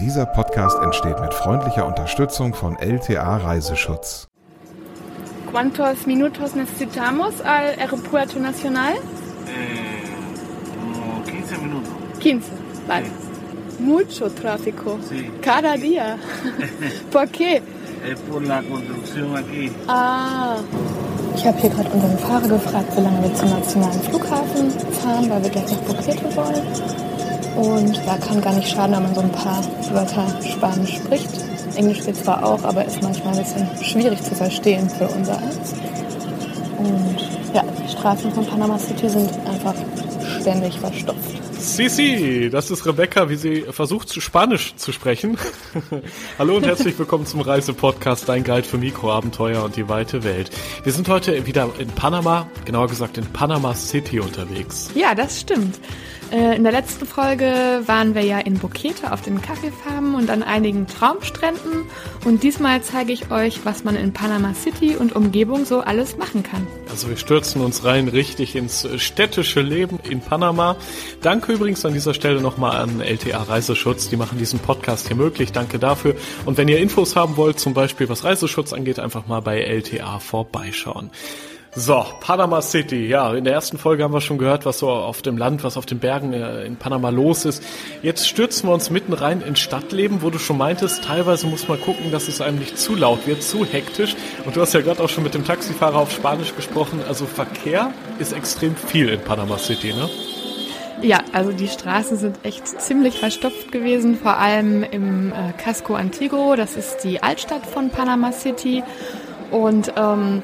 Dieser Podcast entsteht mit freundlicher Unterstützung von LTA Reiseschutz. ¿Cuántos minutos necesitamos al aeropuerto nacional? Eh, como 15 minutos. 15, vale. Mucho tráfico. Sí. Cada día. ¿Por qué? Es por la construcción aquí. Ah, Ich habe hier gerade unseren Fahrer gefragt, wie lange wir zum nationalen Flughafen fahren, weil wir gleich nach Phuket wollen. Und ja, kann gar nicht schaden, wenn man so ein paar Wörter Spanisch spricht. Englisch geht zwar auch, aber ist manchmal ein bisschen schwierig zu verstehen für unser eins. Und ja, die Straßen von Panama City sind einfach ständig verstopft. Sisi, das ist Rebecca, wie sie versucht, zu Spanisch zu sprechen. Hallo und herzlich willkommen zum Reisepodcast, dein Guide für Mikroabenteuer und die weite Welt. Wir sind heute wieder in Panama, genauer gesagt in Panama City unterwegs. ja, das stimmt. Äh, In der letzten Folge waren wir ja in Bukete auf den Kaffeefarmen und an einigen Traumstränden. Und diesmal zeige ich euch, was man in Panama City und Umgebung so alles machen kann. Also wir stürzen uns rein richtig ins städtische Leben in Panama. Danke übrigens an dieser Stelle nochmal an LTA Reiseschutz, die machen diesen Podcast hier möglich. Danke dafür. Und wenn ihr Infos haben wollt, zum Beispiel was Reiseschutz angeht, einfach mal bei LTA vorbeischauen. So, Panama City. Ja, in der ersten Folge haben wir schon gehört, was so auf dem Land, was auf den Bergen äh, in Panama los ist. Jetzt stürzen wir uns mitten rein ins Stadtleben, wo du schon meintest, teilweise muss man gucken, dass es einem nicht zu laut wird, zu hektisch. Und du hast ja gerade auch schon mit dem Taxifahrer auf Spanisch gesprochen. Also Verkehr ist extrem viel in Panama City, ne? Ja, also die Straßen sind echt ziemlich verstopft gewesen, vor allem im äh, Casco Antiguo, das ist die Altstadt von Panama City. Und ähm,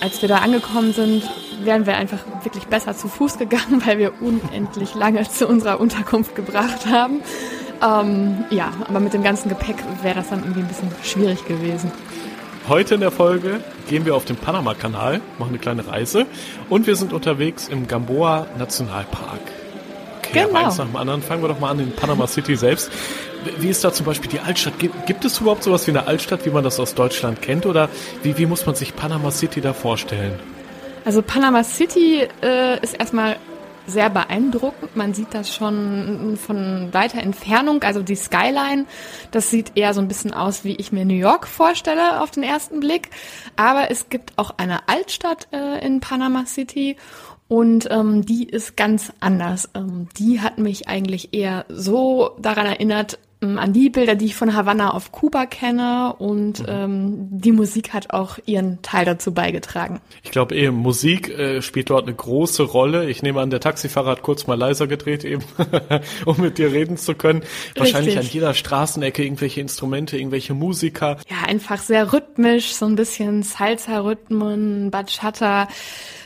als wir da angekommen sind, wären wir einfach wirklich besser zu Fuß gegangen, weil wir unendlich lange zu unserer Unterkunft gebracht haben. Ähm, ja, aber mit dem ganzen Gepäck wäre das dann irgendwie ein bisschen schwierig gewesen. Heute in der Folge gehen wir auf den Panama-Kanal, machen eine kleine Reise und wir sind unterwegs im Gamboa Nationalpark. Genau. eins nach dem anderen. Fangen wir doch mal an in Panama City selbst. Wie ist da zum Beispiel die Altstadt? Gibt, gibt es überhaupt sowas wie eine Altstadt, wie man das aus Deutschland kennt? Oder wie, wie muss man sich Panama City da vorstellen? Also Panama City äh, ist erstmal sehr beeindruckend. Man sieht das schon von weiter Entfernung. Also die Skyline, das sieht eher so ein bisschen aus, wie ich mir New York vorstelle auf den ersten Blick. Aber es gibt auch eine Altstadt äh, in Panama City. Und ähm, die ist ganz anders. Ähm, die hat mich eigentlich eher so daran erinnert, an die Bilder, die ich von Havanna auf Kuba kenne. Und ähm, die Musik hat auch ihren Teil dazu beigetragen. Ich glaube eben, Musik äh, spielt dort eine große Rolle. Ich nehme an, der Taxifahrer hat kurz mal leiser gedreht eben, um mit dir reden zu können. Wahrscheinlich Richtig. an jeder Straßenecke irgendwelche Instrumente, irgendwelche Musiker. ja, einfach sehr rhythmisch, so ein bisschen Salsa-Rhythmen, Bachata,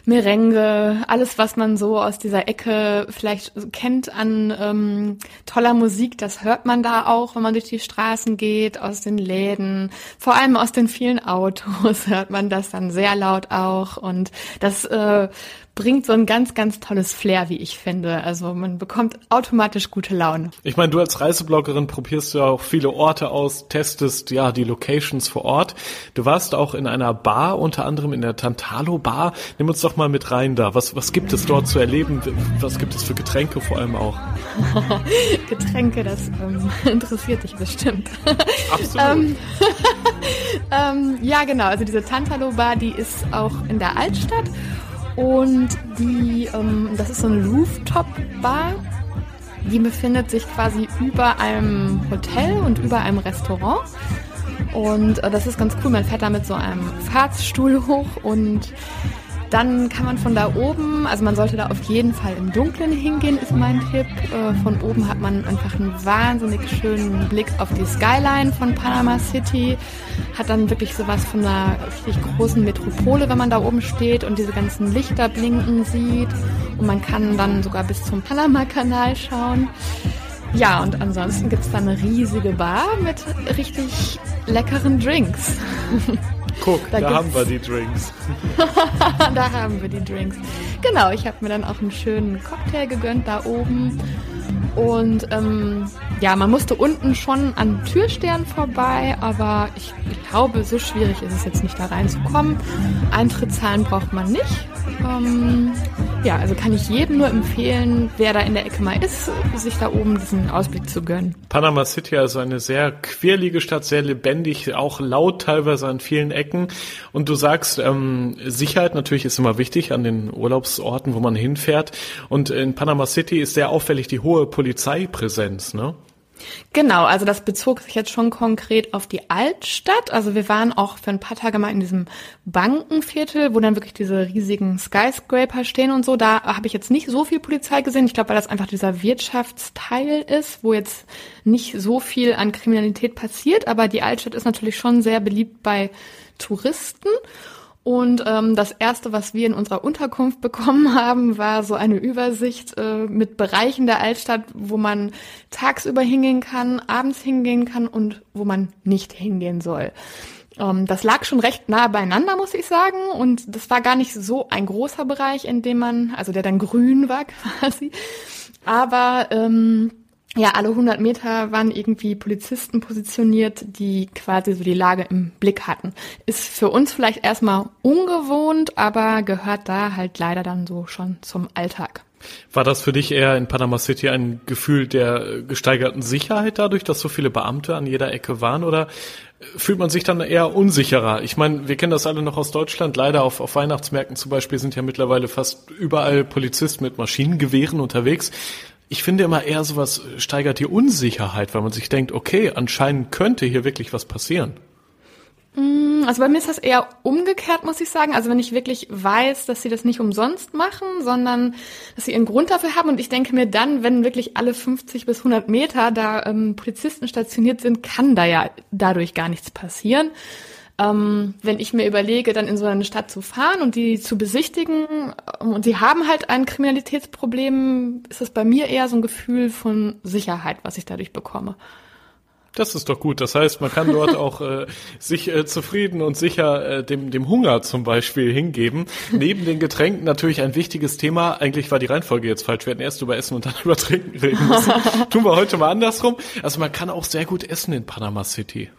Merengue, alles, was man so aus dieser Ecke vielleicht kennt an ähm, toller Musik, das hört man da auch, wenn man durch die Straßen geht, aus den Läden, vor allem aus den vielen Autos hört man das dann sehr laut auch und das äh, bringt so ein ganz, ganz tolles Flair, wie ich finde. Also man bekommt automatisch gute Laune. Ich meine, du als Reisebloggerin probierst ja auch viele Orte aus, testest ja die Locations vor Ort. Du warst auch in einer Bar, unter anderem in der Tantalo Bar. Nimm uns doch mal mit rein da. Was, was gibt es dort zu erleben? Was gibt es für Getränke vor allem auch? Getränke, das ähm, interessiert dich bestimmt. Absolut. Ähm, ja, genau. Also diese Tantalo Bar, die ist auch in der Altstadt und die, ähm, das ist so eine Rooftop Bar. Die befindet sich quasi über einem Hotel und über einem Restaurant. Und äh, das ist ganz cool. Man fährt da mit so einem Fahrstuhl hoch und dann kann man von da oben, also man sollte da auf jeden Fall im Dunkeln hingehen, ist mein Tipp. Äh, Von oben hat man einfach einen wahnsinnig schönen Blick auf die Skyline von Panama City. Hat dann wirklich sowas von einer richtig großen Metropole, wenn man da oben steht und diese ganzen Lichter blinken sieht. Und man kann dann sogar bis zum Panama-Kanal schauen. Ja, und ansonsten gibt's da eine riesige Bar mit richtig leckeren Drinks. Guck, da, da haben wir die Drinks. da haben wir die Drinks. Genau, ich habe mir dann auch einen schönen Cocktail gegönnt da oben. Und ähm, ja, man musste unten schon an Türstern vorbei, aber ich glaube, so schwierig ist es jetzt nicht da reinzukommen. Eintrittszahlen braucht man nicht. Ähm, ja, also kann ich jedem nur empfehlen, wer da in der Ecke mal ist, sich da oben diesen Ausblick zu gönnen. Panama City, also eine sehr quirlige Stadt, sehr lebendig, auch laut teilweise an vielen Ecken. Und du sagst, ähm, Sicherheit natürlich ist immer wichtig an den Urlaubsorten, wo man hinfährt. Und in Panama City ist sehr auffällig die hohe Polizeipräsenz, ne? Genau, also das bezog sich jetzt schon konkret auf die Altstadt. Also wir waren auch für ein paar Tage mal in diesem Bankenviertel, wo dann wirklich diese riesigen Skyscraper stehen und so. Da habe ich jetzt nicht so viel Polizei gesehen. Ich glaube, weil das einfach dieser Wirtschaftsteil ist, wo jetzt nicht so viel an Kriminalität passiert. Aber die Altstadt ist natürlich schon sehr beliebt bei Touristen. Und ähm, das erste, was wir in unserer Unterkunft bekommen haben, war so eine Übersicht äh, mit Bereichen der Altstadt, wo man tagsüber hingehen kann, abends hingehen kann und wo man nicht hingehen soll. Ähm, das lag schon recht nah beieinander, muss ich sagen. Und das war gar nicht so ein großer Bereich, in dem man, also der dann grün war quasi. Aber ähm, ja, alle 100 Meter waren irgendwie Polizisten positioniert, die quasi so die Lage im Blick hatten. Ist für uns vielleicht erstmal ungewohnt, aber gehört da halt leider dann so schon zum Alltag. War das für dich eher in Panama City ein Gefühl der gesteigerten Sicherheit dadurch, dass so viele Beamte an jeder Ecke waren oder fühlt man sich dann eher unsicherer? Ich meine, wir kennen das alle noch aus Deutschland. Leider auf, auf Weihnachtsmärkten zum Beispiel sind ja mittlerweile fast überall Polizisten mit Maschinengewehren unterwegs ich finde immer eher sowas steigert die Unsicherheit, weil man sich denkt, okay, anscheinend könnte hier wirklich was passieren. Mm, also bei mir ist das eher umgekehrt, muss ich sagen. Also wenn ich wirklich weiß, dass sie das nicht umsonst machen, sondern dass sie ihren Grund dafür haben. Und ich denke mir dann, wenn wirklich alle 50 bis 100 Meter da ähm, Polizisten stationiert sind, kann da ja dadurch gar nichts passieren. Ähm, wenn ich mir überlege, dann in so eine Stadt zu fahren und die zu besichtigen ähm, und sie haben halt ein Kriminalitätsproblem, ist es bei mir eher so ein Gefühl von Sicherheit, was ich dadurch bekomme. Das ist doch gut. Das heißt, man kann dort auch äh, sich äh, zufrieden und sicher äh, dem, dem Hunger zum Beispiel hingeben. Neben den Getränken natürlich ein wichtiges Thema. Eigentlich war die Reihenfolge jetzt falsch. Wir hätten erst über Essen und dann über Trinken reden müssen. Tun wir heute mal andersrum. Also man kann auch sehr gut essen in Panama City.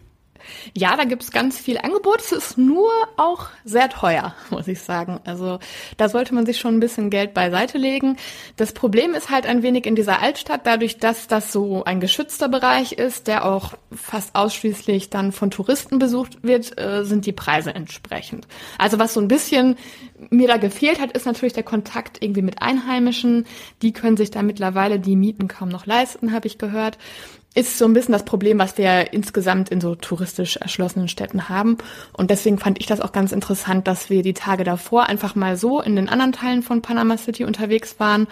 Ja, da gibt's ganz viel Angebot. Es ist nur auch sehr teuer, muss ich sagen. Also da sollte man sich schon ein bisschen Geld beiseite legen. Das Problem ist halt ein wenig in dieser Altstadt, dadurch, dass das so ein geschützter Bereich ist, der auch fast ausschließlich dann von Touristen besucht wird, äh, sind die Preise entsprechend. Also was so ein bisschen mir da gefehlt hat, ist natürlich der Kontakt irgendwie mit Einheimischen. Die können sich da mittlerweile die Mieten kaum noch leisten, habe ich gehört ist so ein bisschen das Problem, was wir insgesamt in so touristisch erschlossenen Städten haben. Und deswegen fand ich das auch ganz interessant, dass wir die Tage davor einfach mal so in den anderen Teilen von Panama City unterwegs waren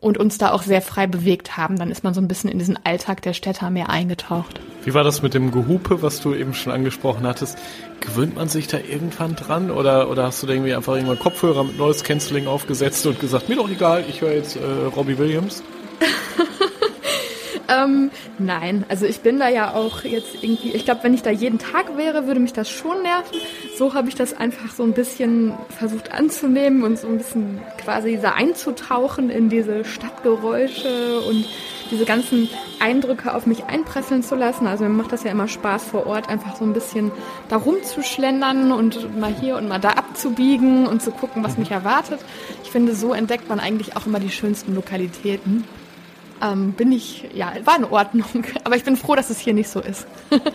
und uns da auch sehr frei bewegt haben. Dann ist man so ein bisschen in diesen Alltag der Städter mehr eingetaucht. Wie war das mit dem Gehupe, was du eben schon angesprochen hattest? Gewöhnt man sich da irgendwann dran oder, oder hast du da irgendwie einfach irgendwann Kopfhörer mit Noise Cancelling aufgesetzt und gesagt, mir doch egal, ich höre jetzt äh, Robbie Williams? Ähm, nein, also ich bin da ja auch jetzt irgendwie, ich glaube, wenn ich da jeden Tag wäre, würde mich das schon nerven. So habe ich das einfach so ein bisschen versucht anzunehmen und so ein bisschen quasi da einzutauchen in diese Stadtgeräusche und diese ganzen Eindrücke auf mich einpresseln zu lassen. Also mir macht das ja immer Spaß vor Ort, einfach so ein bisschen da rumzuschlendern und mal hier und mal da abzubiegen und zu gucken, was mich erwartet. Ich finde, so entdeckt man eigentlich auch immer die schönsten Lokalitäten ähm, bin ich, ja, war in Ordnung. Aber ich bin froh, dass es hier nicht so ist.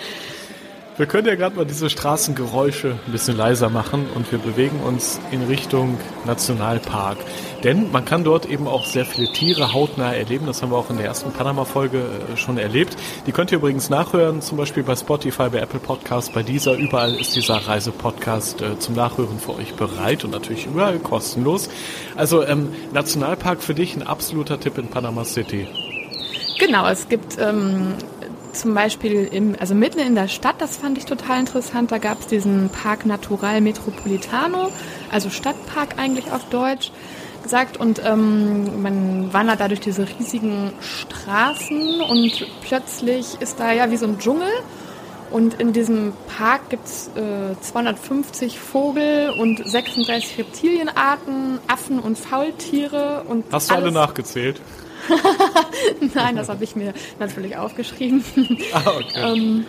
wir können ja gerade mal diese Straßengeräusche ein bisschen leiser machen und wir bewegen uns in Richtung Nationalpark. Denn man kann dort eben auch sehr viele Tiere hautnah erleben. Das haben wir auch in der ersten Panama-Folge äh, schon erlebt. Die könnt ihr übrigens nachhören, zum Beispiel bei Spotify, bei Apple Podcasts, bei dieser. Überall ist dieser Reisepodcast äh, zum Nachhören für euch bereit und natürlich überall kostenlos. Also ähm, Nationalpark für dich ein absoluter Tipp in Panama City. Genau, es gibt ähm, zum Beispiel im, also mitten in der Stadt, das fand ich total interessant, da gab es diesen Park Natural Metropolitano, also Stadtpark eigentlich auf Deutsch gesagt und ähm, man wandert da durch diese riesigen Straßen und plötzlich ist da ja wie so ein Dschungel und in diesem Park gibt es äh, 250 Vogel und 36 Reptilienarten, Affen und Faultiere und Hast du alle nachgezählt? Nein, das habe ich mir natürlich aufgeschrieben. Ah, okay. ähm,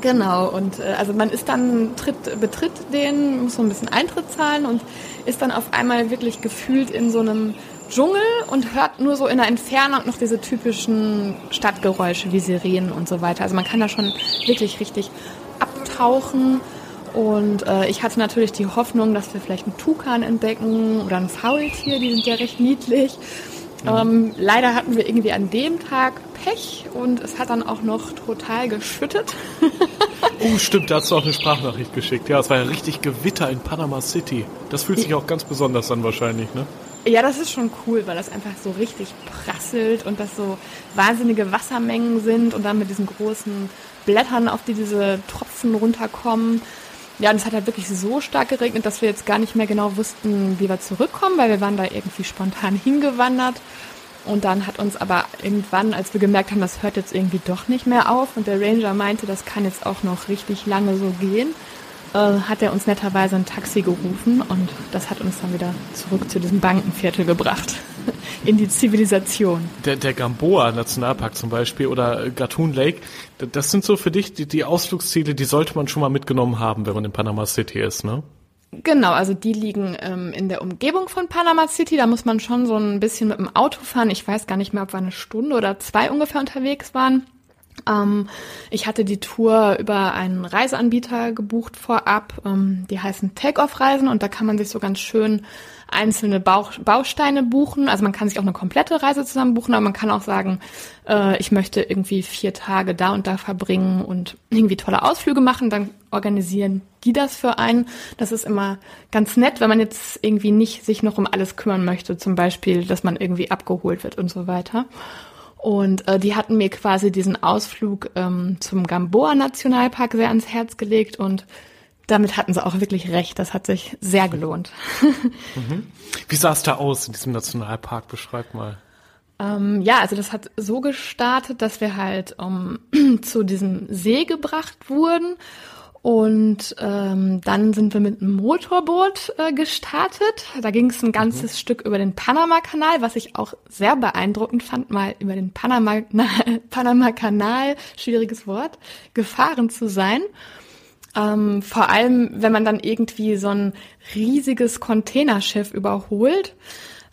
genau, und äh, also man ist dann, tritt, betritt den, muss so ein bisschen Eintritt zahlen und ist dann auf einmal wirklich gefühlt in so einem Dschungel und hört nur so in der Entfernung noch diese typischen Stadtgeräusche wie Sirenen und so weiter. Also man kann da schon wirklich richtig abtauchen. Und äh, ich hatte natürlich die Hoffnung, dass wir vielleicht einen Tukan entdecken oder ein Faultier, die sind ja recht niedlich. Ähm, leider hatten wir irgendwie an dem Tag Pech und es hat dann auch noch total geschüttet. Oh, stimmt, da hast du auch eine Sprachnachricht geschickt. Ja, es war ja richtig Gewitter in Panama City. Das fühlt sich auch ganz besonders an wahrscheinlich, ne? Ja, das ist schon cool, weil das einfach so richtig prasselt und das so wahnsinnige Wassermengen sind und dann mit diesen großen Blättern, auf die diese Tropfen runterkommen. Ja, und es hat halt wirklich so stark geregnet, dass wir jetzt gar nicht mehr genau wussten, wie wir zurückkommen, weil wir waren da irgendwie spontan hingewandert. Und dann hat uns aber irgendwann, als wir gemerkt haben, das hört jetzt irgendwie doch nicht mehr auf und der Ranger meinte, das kann jetzt auch noch richtig lange so gehen, äh, hat er uns netterweise ein Taxi gerufen und das hat uns dann wieder zurück zu diesem Bankenviertel gebracht. In die Zivilisation. Der, der Gamboa Nationalpark zum Beispiel oder Gatun Lake, das sind so für dich die, die Ausflugsziele, die sollte man schon mal mitgenommen haben, wenn man in Panama City ist, ne? Genau, also die liegen ähm, in der Umgebung von Panama City. Da muss man schon so ein bisschen mit dem Auto fahren. Ich weiß gar nicht mehr, ob wir eine Stunde oder zwei ungefähr unterwegs waren. Ähm, ich hatte die Tour über einen Reiseanbieter gebucht vorab. Ähm, die heißen Take-Off-Reisen und da kann man sich so ganz schön einzelne Bauch, Bausteine buchen. Also man kann sich auch eine komplette Reise zusammen buchen, aber man kann auch sagen, äh, ich möchte irgendwie vier Tage da und da verbringen und irgendwie tolle Ausflüge machen. Dann organisieren die das für einen. Das ist immer ganz nett, wenn man jetzt irgendwie nicht sich noch um alles kümmern möchte. Zum Beispiel, dass man irgendwie abgeholt wird und so weiter. Und äh, die hatten mir quasi diesen Ausflug ähm, zum Gamboa Nationalpark sehr ans Herz gelegt und damit hatten sie auch wirklich recht. Das hat sich sehr gelohnt. Wie sah es da aus in diesem Nationalpark? Beschreib mal. Ähm, ja, also das hat so gestartet, dass wir halt um, zu diesem See gebracht wurden. Und ähm, dann sind wir mit einem Motorboot äh, gestartet. Da ging es ein ganzes Stück über den Panama-Kanal, was ich auch sehr beeindruckend fand, mal über den Panama- Panama-Kanal, schwieriges Wort, gefahren zu sein. Ähm, vor allem, wenn man dann irgendwie so ein riesiges Containerschiff überholt.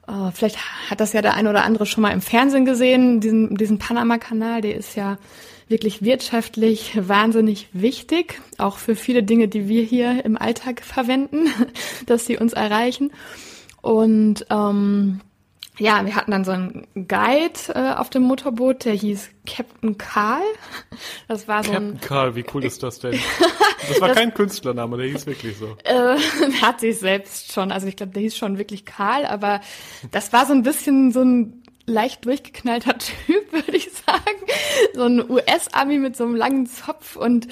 Äh, vielleicht hat das ja der eine oder andere schon mal im Fernsehen gesehen, diesen, diesen Panama-Kanal, der ist ja wirklich wirtschaftlich wahnsinnig wichtig, auch für viele Dinge, die wir hier im Alltag verwenden, dass sie uns erreichen. Und ähm, ja, wir hatten dann so einen Guide äh, auf dem Motorboot, der hieß Captain Karl. Das war so ein Captain Karl, wie cool ist das denn? Das war kein Künstlername, der hieß wirklich so. äh, hat sich selbst schon, also ich glaube, der hieß schon wirklich Karl, aber das war so ein bisschen so ein leicht durchgeknallter Typ, würde ich sagen. So ein US-Ami mit so einem langen Zopf und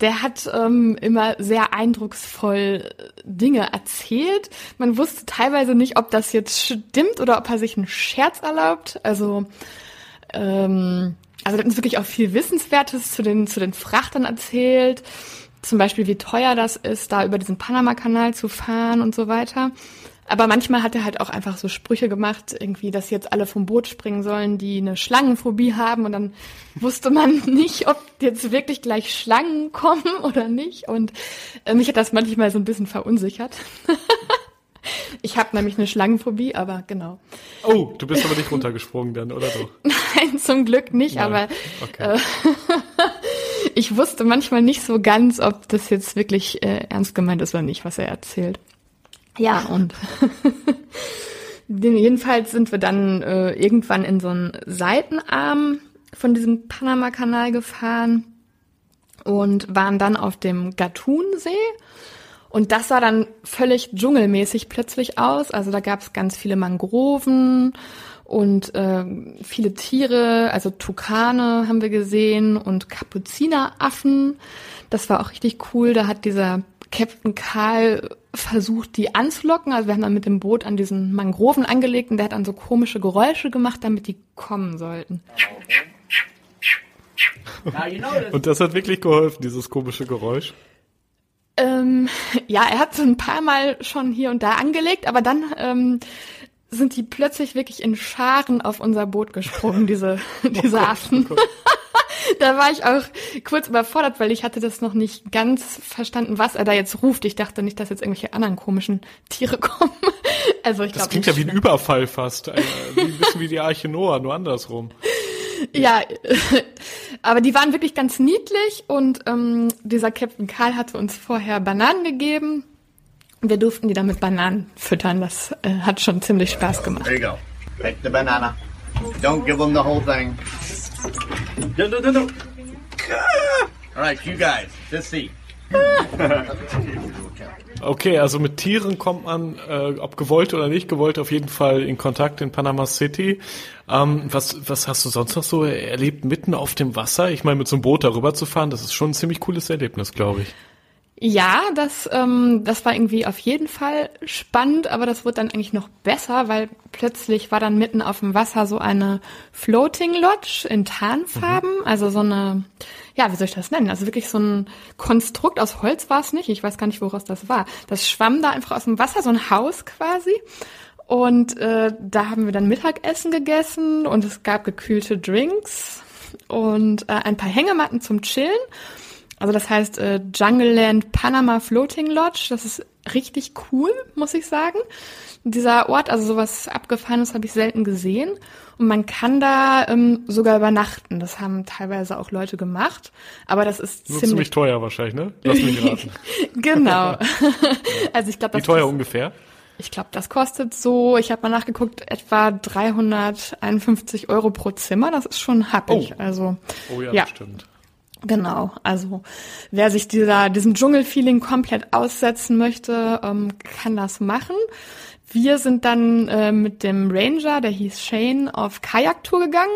der hat ähm, immer sehr eindrucksvoll Dinge erzählt. Man wusste teilweise nicht, ob das jetzt stimmt oder ob er sich einen Scherz erlaubt. Also ähm, also er hat uns wirklich auch viel Wissenswertes zu den, zu den Frachtern erzählt. Zum Beispiel, wie teuer das ist, da über diesen Panama-Kanal zu fahren und so weiter. Aber manchmal hat er halt auch einfach so Sprüche gemacht, irgendwie, dass jetzt alle vom Boot springen sollen, die eine Schlangenphobie haben. Und dann wusste man nicht, ob jetzt wirklich gleich Schlangen kommen oder nicht. Und äh, mich hat das manchmal so ein bisschen verunsichert. ich habe nämlich eine Schlangenphobie, aber genau. Oh, du bist aber nicht runtergesprungen dann, oder doch? Nein, zum Glück nicht, Nein. aber Okay. äh, ich wusste manchmal nicht so ganz, ob das jetzt wirklich äh, ernst gemeint ist oder nicht, was er erzählt. Ja, und den- jedenfalls sind wir dann äh, irgendwann in so einen Seitenarm von diesem Panama-Kanal gefahren und waren dann auf dem Gatun-See. Und das sah dann völlig dschungelmäßig plötzlich aus. Also da gab es ganz viele Mangroven und äh, viele Tiere, also Tukane haben wir gesehen und Kapuzineraffen. Das war auch richtig cool. Da hat dieser Captain Karl versucht, die anzulocken. Also wir haben dann mit dem Boot an diesen Mangroven angelegt und der hat dann so komische Geräusche gemacht, damit die kommen sollten. Und das hat wirklich geholfen, dieses komische Geräusch. Ähm, ja, er hat so ein paar Mal schon hier und da angelegt, aber dann ähm, sind die plötzlich wirklich in Scharen auf unser Boot gesprungen, diese, diese Affen. da war ich auch kurz überfordert, weil ich hatte das noch nicht ganz verstanden, was er da jetzt ruft. Ich dachte nicht, dass jetzt irgendwelche anderen komischen Tiere kommen. Also ich Das glaube. klingt ja wie ein Überfall fast. Äh, Wie, ein bisschen wie die Arche Noah, nur andersrum. Ja, aber die waren wirklich ganz niedlich und ähm, dieser Captain Karl hatte uns vorher Bananen gegeben. Und wir durften die dann mit Bananen füttern. Das äh, hat schon ziemlich Spaß gemacht. There you go. Take the banana. Don't give them the whole thing. No, no, no, no. All right, you guys, this seat. Okay, also mit Tieren kommt man, äh, ob gewollt oder nicht gewollt, auf jeden Fall in Kontakt in Panama City. Ähm, was, was hast du sonst noch so erlebt mitten auf dem Wasser? Ich meine, mit so einem Boot darüber zu fahren, das ist schon ein ziemlich cooles Erlebnis, glaube ich. Ja, das, ähm, das war irgendwie auf jeden Fall spannend, aber das wurde dann eigentlich noch besser, weil plötzlich war dann mitten auf dem Wasser so eine Floating Lodge in Tarnfarben, also so eine, ja, wie soll ich das nennen? Also wirklich so ein Konstrukt aus Holz war es nicht, ich weiß gar nicht, woraus das war. Das schwamm da einfach aus dem Wasser, so ein Haus quasi. Und äh, da haben wir dann Mittagessen gegessen und es gab gekühlte Drinks und äh, ein paar Hängematten zum Chillen. Also das heißt äh, Jungle Land Panama Floating Lodge. Das ist richtig cool, muss ich sagen. Dieser Ort, also sowas Abgefahrenes habe ich selten gesehen. Und man kann da ähm, sogar übernachten. Das haben teilweise auch Leute gemacht. Aber das ist Nur ziemlich, ziemlich teuer wahrscheinlich, ne? Lass mich raten. genau. also ich glaube, Wie das teuer ist- ungefähr? ich glaube, das kostet so, ich habe mal nachgeguckt, etwa 351 Euro pro Zimmer. Das ist schon happig. Oh. Also Oh ja, Ja. das stimmt. Genau. Also wer sich dieser diesem Dschungelfeeling komplett aussetzen möchte, ähm, kann das machen. Wir sind dann äh, mit dem Ranger, der hieß Shane, auf Kajaktour gegangen.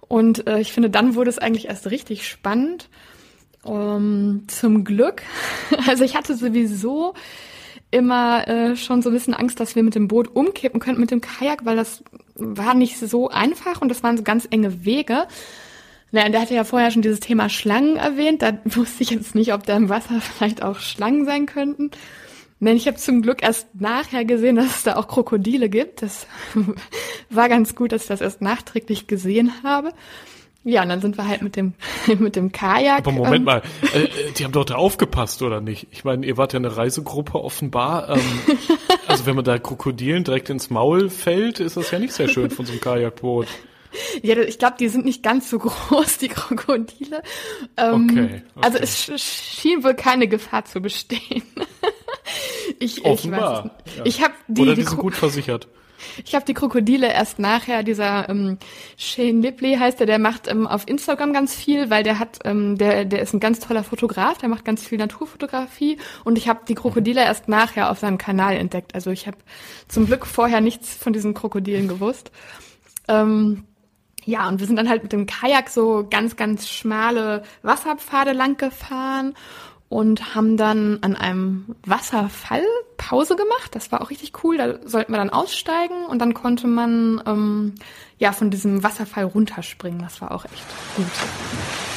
Und äh, ich finde, dann wurde es eigentlich erst richtig spannend. Ähm, zum Glück. Also ich hatte sowieso immer äh, schon so ein bisschen Angst, dass wir mit dem Boot umkippen könnten mit dem Kajak, weil das war nicht so einfach und das waren so ganz enge Wege. Naja, der hatte ja vorher schon dieses Thema Schlangen erwähnt. Da wusste ich jetzt nicht, ob da im Wasser vielleicht auch Schlangen sein könnten. Denn ich habe zum Glück erst nachher gesehen, dass es da auch Krokodile gibt. Das war ganz gut, dass ich das erst nachträglich gesehen habe. Ja, und dann sind wir halt mit dem mit dem Kajak. Aber Moment ähm, mal, äh, äh, die haben dort aufgepasst, oder nicht? Ich meine, ihr wart ja eine Reisegruppe offenbar. Ähm, also wenn man da Krokodilen direkt ins Maul fällt, ist das ja nicht sehr schön von so einem Kajakboot. Ja, ich glaube, die sind nicht ganz so groß, die Krokodile. Ähm, Okay, okay. Also es sch- schien wohl keine Gefahr zu bestehen. ich, ich weiß Offenbar. ja. Ich habe die, Oder die, die sind gut versichert. ich hab die Krokodile erst nachher, dieser ähm, Shane Lipley heißt der, der macht ähm, auf Instagram ganz viel, weil der hat, ähm, der, der ist ein ganz toller Fotograf, der macht ganz viel Naturfotografie und ich habe die Krokodile erst nachher auf seinem Kanal entdeckt. Also ich habe zum Glück vorher nichts von diesen Krokodilen gewusst. Ähm, ja, und wir sind dann halt mit dem Kajak so ganz, ganz schmale Wasserpfade lang gefahren und haben dann an einem Wasserfall Pause gemacht. Das war auch richtig cool. Da sollten wir dann aussteigen und dann konnte man ähm, ja von diesem Wasserfall runterspringen. Das war auch echt gut.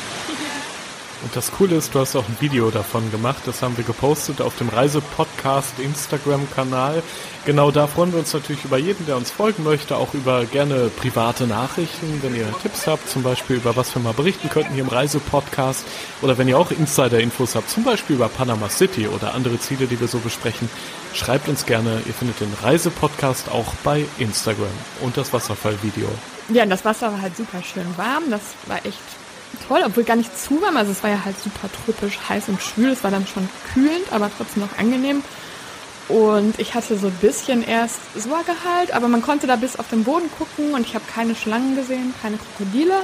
Und das Coole ist, du hast auch ein Video davon gemacht. Das haben wir gepostet auf dem Reisepodcast Instagram-Kanal. Genau da freuen wir uns natürlich über jeden, der uns folgen möchte, auch über gerne private Nachrichten, wenn ihr Tipps habt, zum Beispiel über was wir mal berichten könnten hier im Reisepodcast oder wenn ihr auch Insider-Infos habt, zum Beispiel über Panama City oder andere Ziele, die wir so besprechen, schreibt uns gerne. Ihr findet den Reisepodcast auch bei Instagram und das Wasserfallvideo. Ja, und das Wasser war halt super schön warm. Das war echt toll, obwohl gar nicht zu warm. Also es war ja halt super tropisch heiß und schwül. Es war dann schon kühlend, aber trotzdem noch angenehm. Und ich hatte so ein bisschen erst Sorge halt, aber man konnte da bis auf den Boden gucken und ich habe keine Schlangen gesehen, keine Krokodile.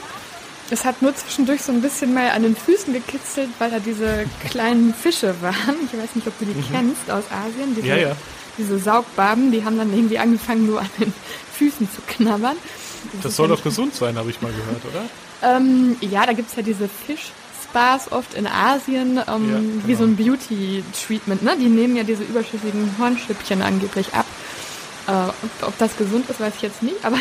Es hat nur zwischendurch so ein bisschen mal an den Füßen gekitzelt, weil da diese kleinen Fische waren. Ich weiß nicht, ob du die kennst aus Asien. Diese, Ja, ja. diese Saugbarben, die haben dann irgendwie angefangen, nur an den Füßen zu knabbern. Das ist soll doch gesund sein, habe ich mal gehört, oder? Ähm, ja, da gibt's ja diese Fisch-Spas oft in Asien, ähm, Ja, wie genau. so ein Beauty-Treatment. Ne? Die nehmen ja diese überschüssigen Hornschüppchen angeblich ab. Äh, ob, ob das gesund ist, weiß ich jetzt nicht, aber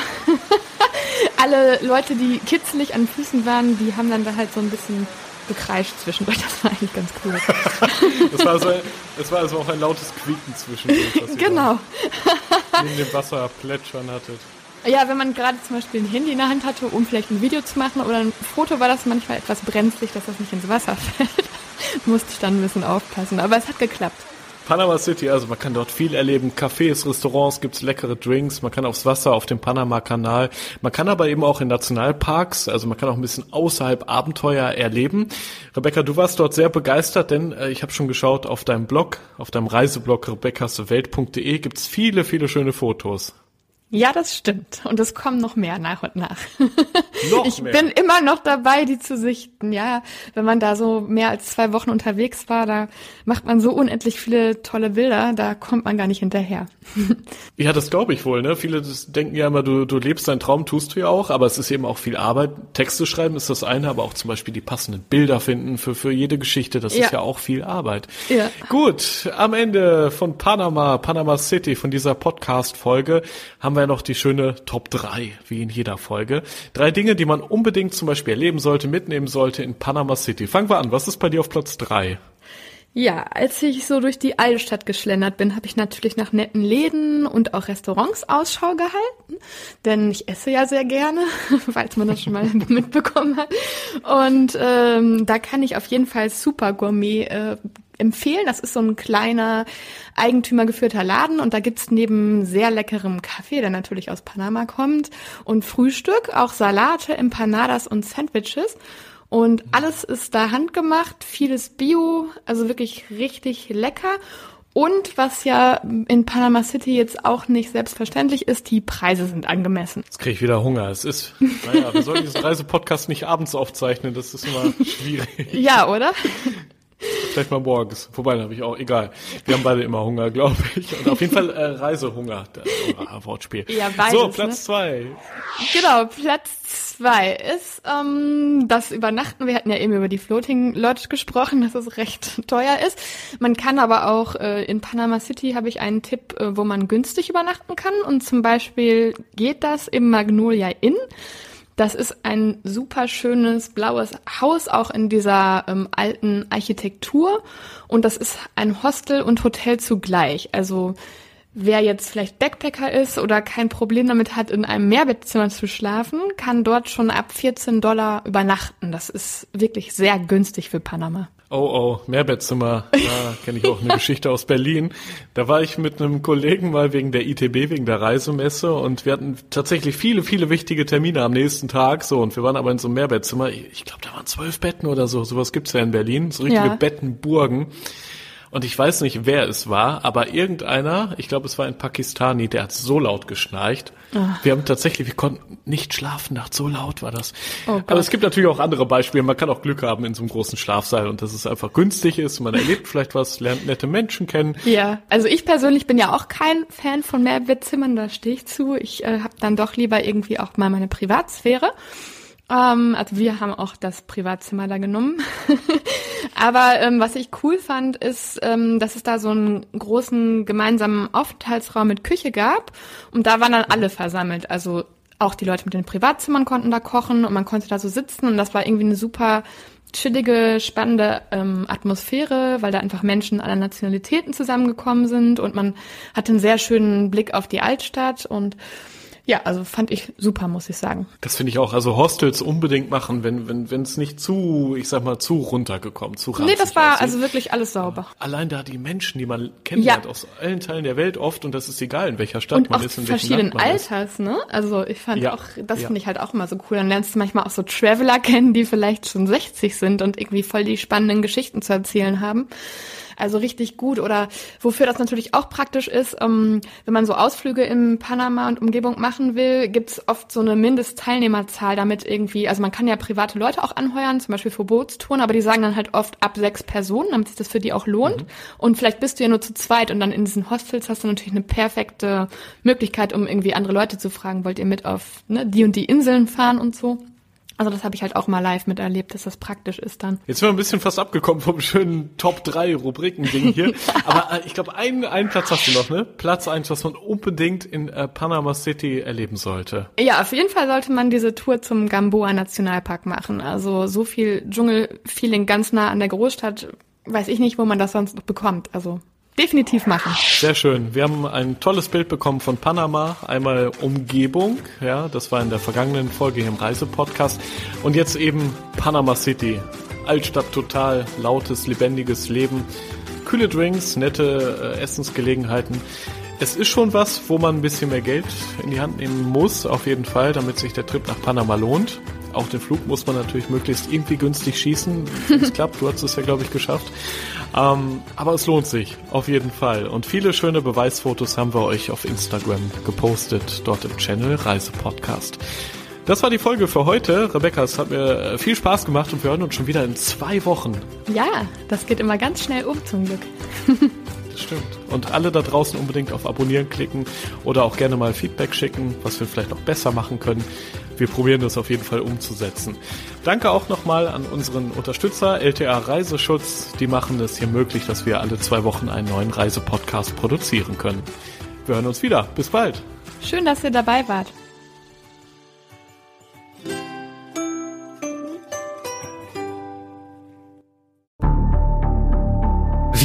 alle Leute, die kitzelig an Füßen waren, die haben dann da halt so ein bisschen gekreischt zwischendurch. Das war eigentlich ganz cool. Das war, so, das war also auch ein lautes Quieken zwischendurch, was ihr genau. neben dem Wasser plätschern hattet. Ja, wenn man gerade zum Beispiel ein Handy in der Hand hatte, um vielleicht ein Video zu machen oder ein Foto, war das manchmal etwas brenzlig, dass das nicht ins Wasser fällt. Musste ich dann ein bisschen aufpassen. Aber es hat geklappt. Panama City, also man kann dort viel erleben. Cafés, Restaurants, gibt's leckere Drinks, man kann aufs Wasser auf dem Panama-Kanal. Man kann aber eben auch in Nationalparks, also man kann auch ein bisschen außerhalb Abenteuer erleben. Rebecca, du warst dort sehr begeistert, denn äh, ich habe schon geschaut auf deinem Blog, auf deinem Reiseblog rebeccaswelt.de gibt's viele, viele schöne Fotos. Ja, das stimmt. Und es kommen noch mehr nach und nach. Noch ich mehr. bin immer noch dabei, die zu sichten. Ja, wenn man da so mehr als zwei Wochen unterwegs war, da macht man so unendlich viele tolle Bilder, da kommt man gar nicht hinterher. Ja, das glaube ich wohl. Ne? Viele denken ja immer, du, du lebst deinen Traum, tust du ja auch, aber es ist eben auch viel Arbeit. Texte schreiben ist das eine, aber auch zum Beispiel die passenden Bilder finden für, für jede Geschichte, das Ja. ist ja auch viel Arbeit. Ja. Gut, am Ende von Panama, Panama City, von dieser Podcast-Folge, haben wir noch die schöne Top 3, wie in jeder Folge. Drei Dinge, die man unbedingt zum Beispiel erleben sollte, mitnehmen sollte in Panama City. Fangen wir an. Was ist bei dir auf Platz 3? Ja, als ich so durch die Altstadt geschlendert bin, habe ich natürlich nach netten Läden und auch Restaurants Ausschau gehalten, denn ich esse ja sehr gerne, falls man das schon mal mitbekommen hat. Und ähm, da kann ich auf jeden Fall Super Gourmet äh, empfehlen. Das ist so ein kleiner eigentümergeführter Laden und da gibt's neben sehr leckerem Kaffee, der natürlich aus Panama kommt, und Frühstück auch Salate, Empanadas und Sandwiches. Und alles ist da handgemacht, vieles Bio, also wirklich richtig lecker. Und was ja in Panama City jetzt auch nicht selbstverständlich ist, die Preise sind angemessen. Jetzt kriege ich wieder Hunger. Es ist, naja, wir sollten diesen Reisepodcast nicht abends aufzeichnen, das ist immer schwierig. Ja, oder? Vielleicht mal morgens. Wobei, habe ich auch, egal. Wir haben beide immer Hunger, glaube ich. Und auf jeden Fall äh, Reisehunger. Das oh, Wortspiel. Ja, beides, so, ne? Platz zwei. Genau, Platz zwei ist ähm, das Übernachten. Wir hatten ja eben über die Floating Lodge gesprochen, dass es recht teuer ist. Man kann aber auch äh, in Panama City habe ich einen Tipp, äh, wo man günstig übernachten kann. Und zum Beispiel geht das im Magnolia Inn. Das ist ein super schönes blaues Haus, auch in dieser ähm, alten Architektur. Und das ist ein Hostel und Hotel zugleich. Also wer jetzt vielleicht Backpacker ist oder kein Problem damit hat, in einem Mehrbettzimmer zu schlafen, kann dort schon ab 14 Dollar übernachten. Das ist wirklich sehr günstig für Panama. Oh, oh, Mehrbettzimmer. Da kenne ich auch eine Geschichte aus Berlin. Da war ich mit einem Kollegen mal wegen der ITB, wegen der Reisemesse und wir hatten tatsächlich viele, viele wichtige Termine am nächsten Tag. So, und wir waren aber in so einem Mehrbettzimmer. Ich glaube, da waren zwölf Betten oder so. Sowas gibt's ja in Berlin. So richtige Ja. Bettenburgen. Und ich weiß nicht, wer es war, aber irgendeiner, ich glaube, es war ein Pakistani, der hat so laut geschnarcht. Ah. Wir haben tatsächlich, wir konnten nicht schlafen, nachts so laut war das. Oh aber es gibt natürlich auch andere Beispiele. Man kann auch Glück haben in so einem großen Schlafsaal und dass es einfach günstig ist. Man erlebt vielleicht was, lernt nette Menschen kennen. Ja, also ich persönlich bin ja auch kein Fan von Mehrbettzimmern, da stehe ich zu. Ich äh, habe dann doch lieber irgendwie auch mal meine Privatsphäre. Ähm, also wir haben auch das Privatzimmer da genommen. Aber ähm, was ich cool fand, ist, ähm, dass es da so einen großen gemeinsamen Aufenthaltsraum mit Küche gab und da waren dann alle versammelt. Also auch die Leute mit den Privatzimmern konnten da kochen und man konnte da so sitzen und das war irgendwie eine super chillige, spannende ähm, Atmosphäre, weil da einfach Menschen aller Nationalitäten zusammengekommen sind und man hatte einen sehr schönen Blick auf die Altstadt und ja, also fand ich super, muss ich sagen. Das finde ich auch. Also Hostels unbedingt machen, wenn wenn wenn es nicht zu, ich sag mal, zu runtergekommen, zu Nee, das war aussieht. also wirklich alles sauber. Allein da die Menschen, die man kennenlernt Ja. aus allen Teilen der Welt oft und das ist egal, in welcher Stadt Und man ist, in welchem verschiedenen Land man ist. Alters, ne? Also ich fand Ja, auch, das ja. finde ich halt auch immer so cool. Dann lernst du manchmal auch so Traveler kennen, die vielleicht schon 60 sind und irgendwie voll die spannenden Geschichten zu erzählen haben. Also richtig gut. Oder wofür das natürlich auch praktisch ist, ähm, wenn man so Ausflüge in Panama und Umgebung machen will, gibt's oft so eine Mindestteilnehmerzahl, damit irgendwie, also man kann ja private Leute auch anheuern, zum Beispiel für Bootstouren, aber die sagen dann halt oft ab sechs Personen, damit sich das für die auch lohnt. Und vielleicht bist du ja nur zu zweit und dann in diesen Hostels hast du natürlich eine perfekte Möglichkeit, um irgendwie andere Leute zu fragen, wollt ihr mit auf ne, die und die Inseln fahren und so. Also das habe ich halt auch mal live miterlebt, dass das praktisch ist dann. Jetzt sind wir ein bisschen fast abgekommen vom schönen Top 3 Rubriken-Ding hier. Aber äh, ich glaube, einen, einen Platz hast du noch, ne? Platz eins, was man unbedingt in äh, Panama City erleben sollte. Ja, auf jeden Fall sollte man diese Tour zum Gamboa Nationalpark machen. Also so viel Dschungelfeeling ganz nah an der Großstadt, weiß ich nicht, wo man das sonst noch bekommt. Also definitiv machen. Sehr schön. Wir haben ein tolles Bild bekommen von Panama. Einmal Umgebung, ja, das war in der vergangenen Folge hier im Reisepodcast. Und jetzt eben Panama City. Altstadt total, lautes, lebendiges Leben. Kühle Drinks, nette äh, Essensgelegenheiten. Es ist schon was, wo man ein bisschen mehr Geld in die Hand nehmen muss, auf jeden Fall, damit sich der Trip nach Panama lohnt. Auch den Flug muss man natürlich möglichst irgendwie günstig schießen. Es klappt, du hast es ja, glaube ich, geschafft. Ähm, aber es lohnt sich, auf jeden Fall. Und viele schöne Beweisfotos haben wir euch auf Instagram gepostet, dort im Channel Reisepodcast. Das war die Folge für heute. Rebecca, es hat mir äh, viel Spaß gemacht und wir hören uns schon wieder in zwei Wochen. Ja, das geht immer ganz schnell um zum Glück. Stimmt. Und alle da draußen unbedingt auf Abonnieren klicken oder auch gerne mal Feedback schicken, was wir vielleicht noch besser machen können. Wir probieren das auf jeden Fall umzusetzen. Danke auch nochmal an unseren Unterstützer LTA Reiseschutz. Die machen es hier möglich, dass wir alle zwei Wochen einen neuen Reisepodcast produzieren können. Wir hören uns wieder. Bis bald. Schön, dass ihr dabei wart.